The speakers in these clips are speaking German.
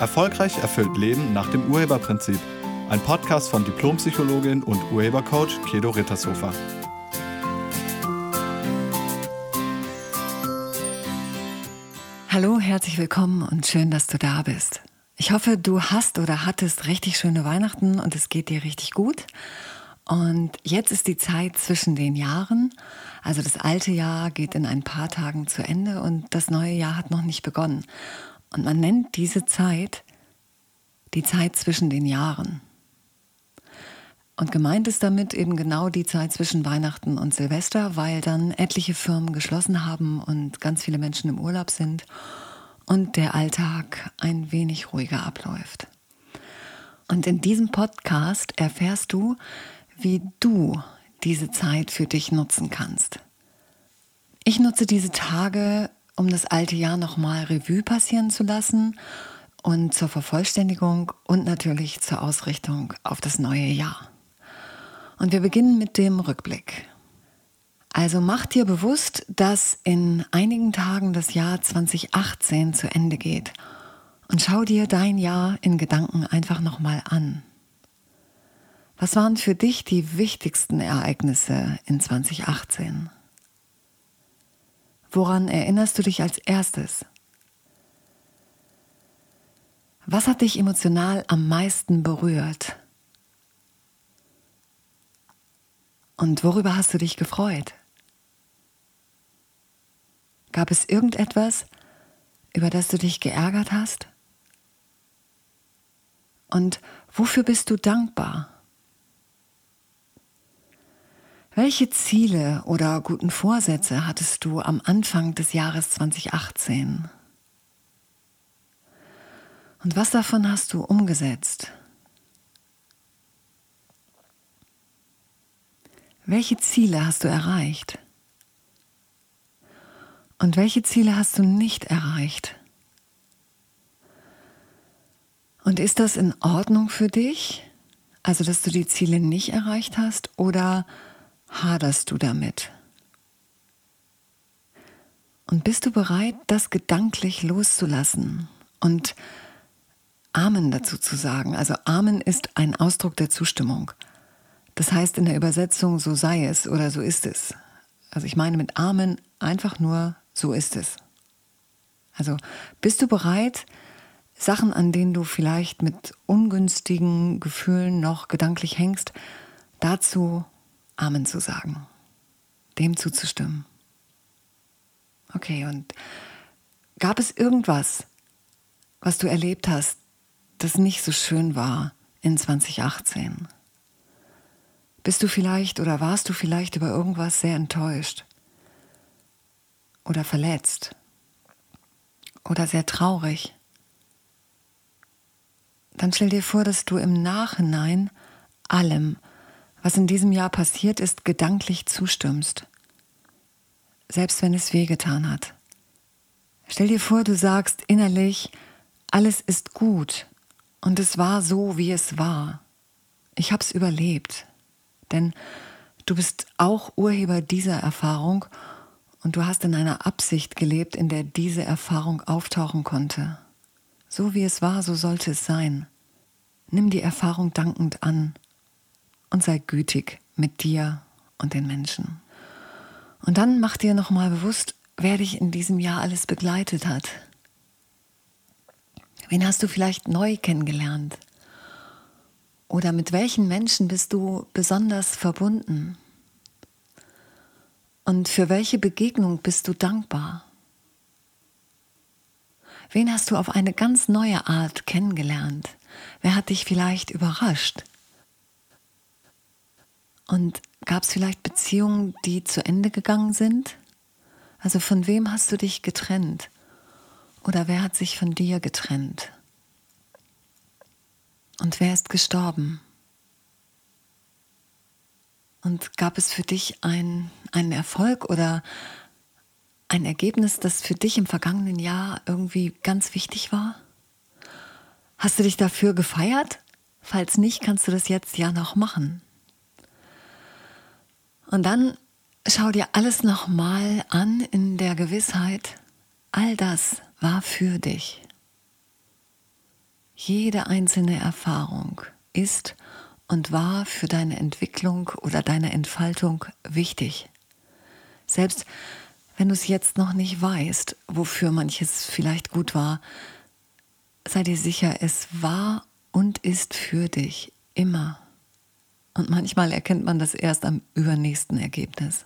Erfolgreich erfüllt Leben nach dem Urheberprinzip. Ein Podcast von Diplompsychologin und Urhebercoach Kedo Rittershofer. Hallo, herzlich willkommen und schön, dass du da bist. Ich hoffe, du hast oder hattest richtig schöne Weihnachten und es geht dir richtig gut. Und jetzt ist die Zeit zwischen den Jahren. Also das alte Jahr geht in ein paar Tagen zu Ende und das neue Jahr hat noch nicht begonnen. Und man nennt diese Zeit die Zeit zwischen den Jahren. Und gemeint ist damit eben genau die Zeit zwischen Weihnachten und Silvester, weil dann etliche Firmen geschlossen haben und ganz viele Menschen im Urlaub sind und der Alltag ein wenig ruhiger abläuft. Und in diesem Podcast erfährst du, wie du diese Zeit für dich nutzen kannst. Ich nutze diese Tage um das alte Jahr nochmal Revue passieren zu lassen und zur Vervollständigung und natürlich zur Ausrichtung auf das neue Jahr. Und wir beginnen mit dem Rückblick. Also mach dir bewusst, dass in einigen Tagen das Jahr 2018 zu Ende geht und schau dir dein Jahr in Gedanken einfach nochmal an. Was waren für dich die wichtigsten Ereignisse in 2018? Woran erinnerst du dich als erstes? Was hat dich emotional am meisten berührt? Und worüber hast du dich gefreut? Gab es irgendetwas, über das du dich geärgert hast? Und wofür bist du dankbar? Welche Ziele oder guten Vorsätze hattest du am Anfang des Jahres 2018? Und was davon hast du umgesetzt? Welche Ziele hast du erreicht? Und welche Ziele hast du nicht erreicht? Und ist das in Ordnung für dich? Also, dass du die Ziele nicht erreicht hast? Oder haderst du damit? Und bist du bereit, das gedanklich loszulassen und Amen dazu zu sagen? Also Amen ist ein Ausdruck der Zustimmung. Das heißt in der Übersetzung, so sei es oder so ist es. Also ich meine mit Amen einfach nur, so ist es. Also bist du bereit, Sachen, an denen du vielleicht mit ungünstigen Gefühlen noch gedanklich hängst, dazu Amen zu sagen, dem zuzustimmen. Okay, und gab es irgendwas, was du erlebt hast, das nicht so schön war in 2018? Bist du vielleicht oder warst du vielleicht über irgendwas sehr enttäuscht oder verletzt oder sehr traurig? Dann stell dir vor, dass du im Nachhinein allem, was in diesem Jahr passiert ist, gedanklich zustimmst, selbst wenn es wehgetan hat. Stell dir vor, du sagst innerlich, alles ist gut und es war so, wie es war. Ich hab's überlebt, denn du bist auch Urheber dieser Erfahrung und du hast in einer Absicht gelebt, in der diese Erfahrung auftauchen konnte. So wie es war, so sollte es sein. Nimm die Erfahrung dankend an und sei gütig mit dir und den Menschen. Und dann mach dir nochmal bewusst, wer dich in diesem Jahr alles begleitet hat. Wen hast du vielleicht neu kennengelernt? Oder mit welchen Menschen bist du besonders verbunden? Und für welche Begegnung bist du dankbar? Wen hast du auf eine ganz neue Art kennengelernt? Wer hat dich vielleicht überrascht? Und gab es vielleicht Beziehungen, die zu Ende gegangen sind? Also von wem hast du dich getrennt? Oder wer hat sich von dir getrennt? Und wer ist gestorben? Und gab es für dich ein, einen Erfolg oder ein Ergebnis, das für dich im vergangenen Jahr irgendwie ganz wichtig war? Hast du dich dafür gefeiert? Falls nicht, kannst du das jetzt ja noch machen. Und dann schau dir alles nochmal an in der Gewissheit, all das war für dich. Jede einzelne Erfahrung ist und war für deine Entwicklung oder deine Entfaltung wichtig. Selbst wenn du es jetzt noch nicht weißt, wofür manches vielleicht gut war, sei dir sicher, es war und ist für dich immer. Und manchmal erkennt man das erst am übernächsten Ergebnis.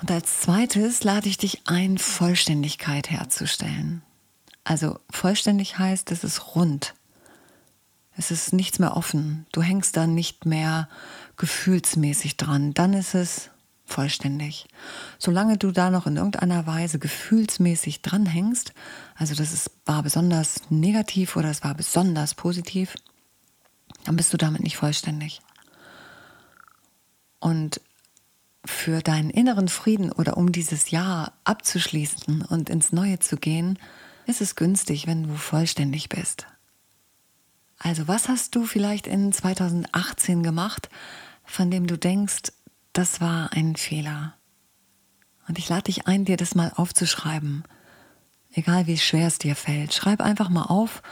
Und als zweites lade ich dich ein, Vollständigkeit herzustellen. Also vollständig heißt, es ist rund. Es ist nichts mehr offen. Du hängst da nicht mehr gefühlsmäßig dran. Dann ist es vollständig. Solange du da noch in irgendeiner Weise gefühlsmäßig dranhängst, also das ist, war besonders negativ oder es war besonders positiv, dann bist du damit nicht vollständig. Und für deinen inneren Frieden oder um dieses Jahr abzuschließen und ins Neue zu gehen, ist es günstig, wenn du vollständig bist. Also was hast du vielleicht in 2018 gemacht, von dem du denkst, das war ein Fehler? Und ich lade dich ein, dir das mal aufzuschreiben. Egal wie schwer es dir fällt. Schreib einfach mal auf,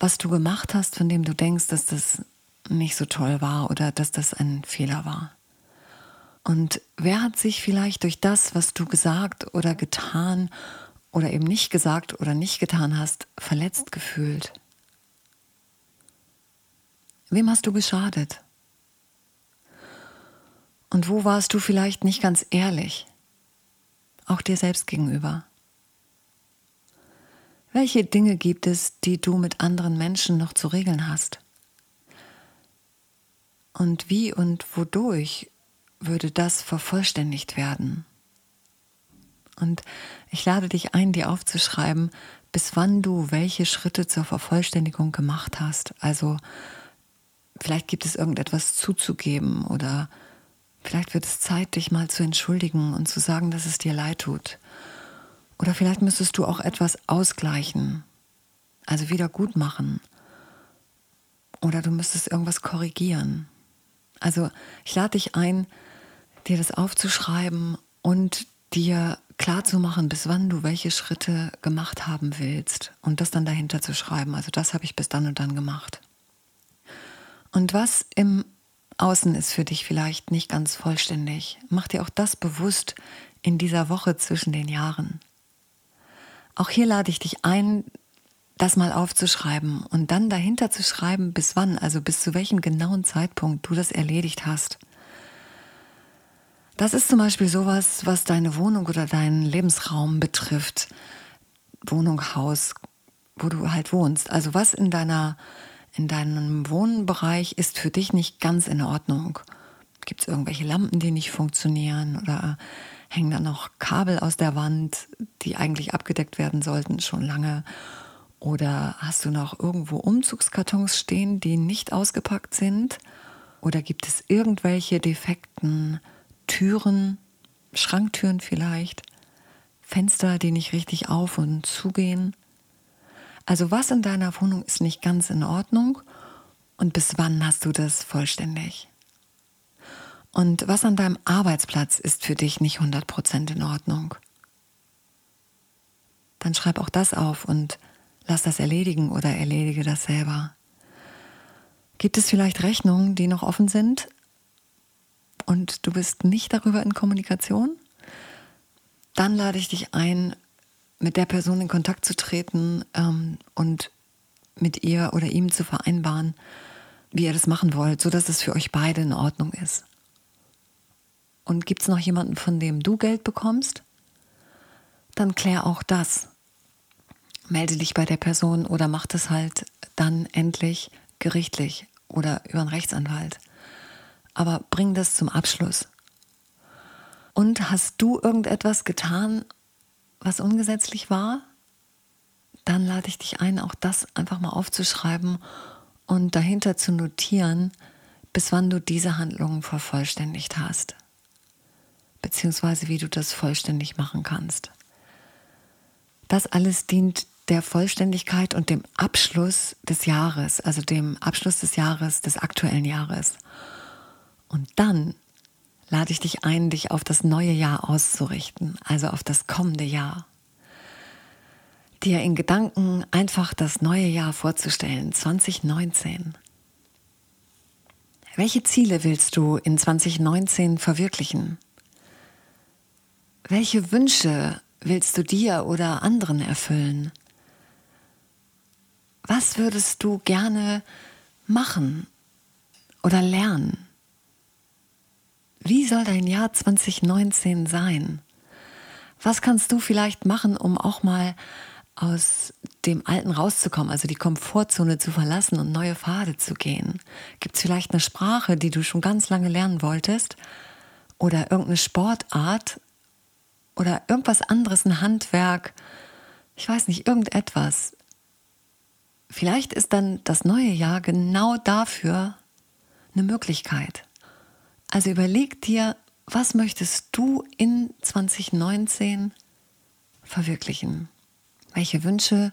was du gemacht hast, von dem du denkst, dass das nicht so toll war oder dass das ein Fehler war. Und wer hat sich vielleicht durch das, was du gesagt oder getan oder eben nicht gesagt oder nicht getan hast, verletzt gefühlt? Wem hast du geschadet? Und wo warst du vielleicht nicht ganz ehrlich? Auch dir selbst gegenüber. Welche Dinge gibt es, die du mit anderen Menschen noch zu regeln hast? Und wie und wodurch würde das vervollständigt werden? Und ich lade dich ein, dir aufzuschreiben, bis wann du welche Schritte zur Vervollständigung gemacht hast. Also vielleicht gibt es irgendetwas zuzugeben oder vielleicht wird es Zeit, dich mal zu entschuldigen und zu sagen, dass es dir leid tut. Oder vielleicht müsstest du auch etwas ausgleichen, also wieder gut machen. Oder du müsstest irgendwas korrigieren. Also ich lade dich ein, dir das aufzuschreiben und dir klar zu machen, bis wann du welche Schritte gemacht haben willst und das dann dahinter zu schreiben. Also das habe ich bis dann und dann gemacht. Und was im Außen ist für dich vielleicht nicht ganz vollständig. Mach dir auch das bewusst in dieser Woche zwischen den Jahren. Auch hier lade ich dich ein, das mal aufzuschreiben und dann dahinter zu schreiben, bis wann, also bis zu welchem genauen Zeitpunkt du das erledigt hast. Das ist zum Beispiel sowas, was deine Wohnung oder deinen Lebensraum betrifft. Wohnung, Haus, wo du halt wohnst. Also was in deiner, in deinem Wohnbereich ist für dich nicht ganz in Ordnung. Gibt es irgendwelche Lampen, die nicht funktionieren oder hängen da noch Kabel aus der Wand, die eigentlich abgedeckt werden sollten, schon lange? Oder hast du noch irgendwo Umzugskartons stehen, die nicht ausgepackt sind? Oder gibt es irgendwelche defekten Türen, Schranktüren vielleicht, Fenster, die nicht richtig auf und zugehen. Also was in deiner Wohnung ist nicht ganz in Ordnung und bis wann hast du das vollständig? Und was an deinem Arbeitsplatz ist für dich nicht 100% in Ordnung? Dann schreib auch das auf und lass das erledigen oder erledige das selber. Gibt es vielleicht Rechnungen, die noch offen sind, und du bist nicht darüber in Kommunikation, dann lade ich dich ein, mit der Person in Kontakt zu treten ähm, und mit ihr oder ihm zu vereinbaren, wie ihr das machen wollt, sodass es für euch beide in Ordnung ist. Und gibt es noch jemanden, von dem du Geld bekommst? Dann klär auch das. Melde dich bei der Person oder mach das halt dann endlich gerichtlich oder über einen Rechtsanwalt aber bring das zum Abschluss. Und hast du irgendetwas getan, was ungesetzlich war? Dann lade ich dich ein, auch das einfach mal aufzuschreiben und dahinter zu notieren, bis wann du diese Handlungen vervollständigt hast. Beziehungsweise wie du das vollständig machen kannst. Das alles dient der Vollständigkeit und dem Abschluss des Jahres, also dem Abschluss des Jahres, des aktuellen Jahres. Und dann lade ich dich ein, dich auf das neue Jahr auszurichten, also auf das kommende Jahr. dir in Gedanken einfach das neue Jahr vorzustellen, 2019. Welche Ziele willst du in 2019 verwirklichen? Welche Wünsche willst du dir oder anderen erfüllen? Was würdest du gerne machen oder lernen? Wie soll dein Jahr 2019 sein? Was kannst du vielleicht machen, um auch mal aus dem Alten rauszukommen, also die Komfortzone zu verlassen und neue Pfade zu gehen? Gibt es vielleicht eine Sprache, die du schon ganz lange lernen wolltest? Oder irgendeine Sportart? Oder irgendwas anderes, ein Handwerk? Ich weiß nicht, irgendetwas. Vielleicht ist dann das neue Jahr genau dafür eine Möglichkeit. Also überleg dir, was möchtest du in 2019 verwirklichen? Welche Wünsche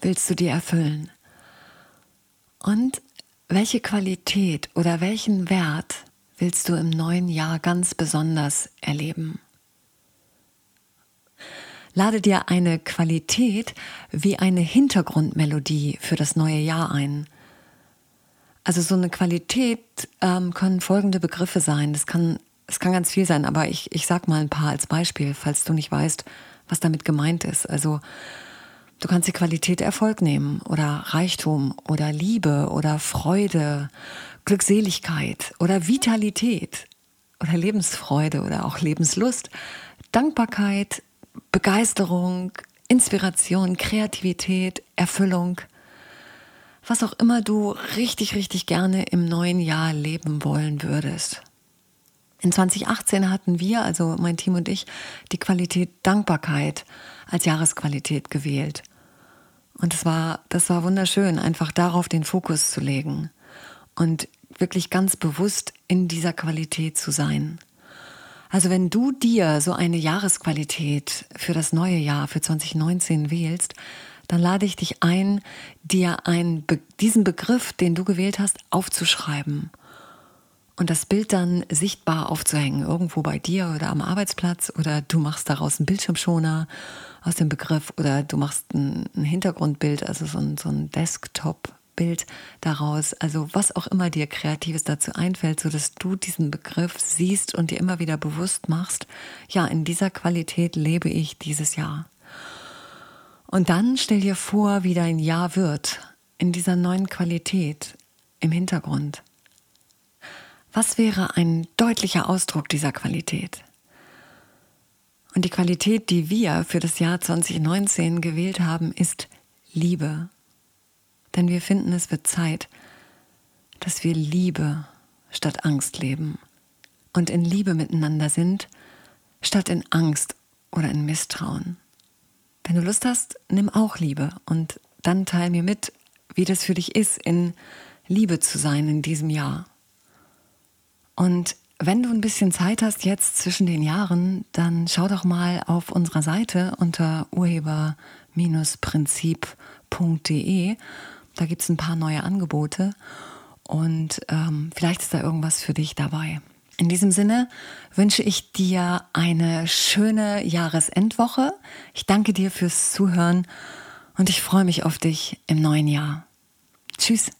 willst du dir erfüllen? Und welche Qualität oder welchen Wert willst du im neuen Jahr ganz besonders erleben? Lade dir eine Qualität wie eine Hintergrundmelodie für das neue Jahr ein. Also so eine Qualität ähm, können folgende Begriffe sein. Das kann, das kann ganz viel sein, aber ich, ich sag mal ein paar als Beispiel, falls du nicht weißt, was damit gemeint ist. Also du kannst die Qualität Erfolg nehmen oder Reichtum oder Liebe oder Freude, Glückseligkeit oder Vitalität oder Lebensfreude oder auch Lebenslust, Dankbarkeit, Begeisterung, Inspiration, Kreativität, Erfüllung, was auch immer du richtig, richtig gerne im neuen Jahr leben wollen würdest. In 2018 hatten wir, also mein Team und ich, die Qualität Dankbarkeit als Jahresqualität gewählt. Und es war, das war wunderschön, einfach darauf den Fokus zu legen und wirklich ganz bewusst in dieser Qualität zu sein. Also wenn du dir so eine Jahresqualität für das neue Jahr, für 2019 wählst, dann lade ich dich ein, dir einen, diesen Begriff, den du gewählt hast, aufzuschreiben. Und das Bild dann sichtbar aufzuhängen, irgendwo bei dir oder am Arbeitsplatz oder du machst daraus einen Bildschirmschoner aus dem Begriff oder du machst ein, Hintergrundbild, also so ein, so ein Desktop-Bild daraus, also was auch immer dir Kreatives dazu einfällt, so dass du diesen Begriff siehst und dir immer wieder bewusst machst, ja, in dieser Qualität lebe ich dieses Jahr. Und dann stell dir vor, wie dein Jahr wird in dieser neuen Qualität im Hintergrund. Was wäre ein deutlicher Ausdruck dieser Qualität? Und die Qualität, die wir für das Jahr 2019 gewählt haben, ist Liebe. Denn wir finden, es wird Zeit, dass wir Liebe statt Angst leben und in Liebe miteinander sind, statt in Angst oder in Misstrauen. Wenn du Lust hast, nimm auch Liebe und dann teil mir mit, wie das für dich ist, in Liebe zu sein in diesem Jahr. Und wenn du ein bisschen Zeit hast jetzt zwischen den Jahren, dann schau doch mal auf unserer Seite unter urheber-prinzip.de. Da gibt es ein paar neue Angebote und ähm, vielleicht ist da irgendwas für dich dabei. In diesem Sinne wünsche ich dir eine schöne Jahresendwoche. Ich danke dir fürs Zuhören und ich freue mich auf dich im neuen Jahr. Tschüss.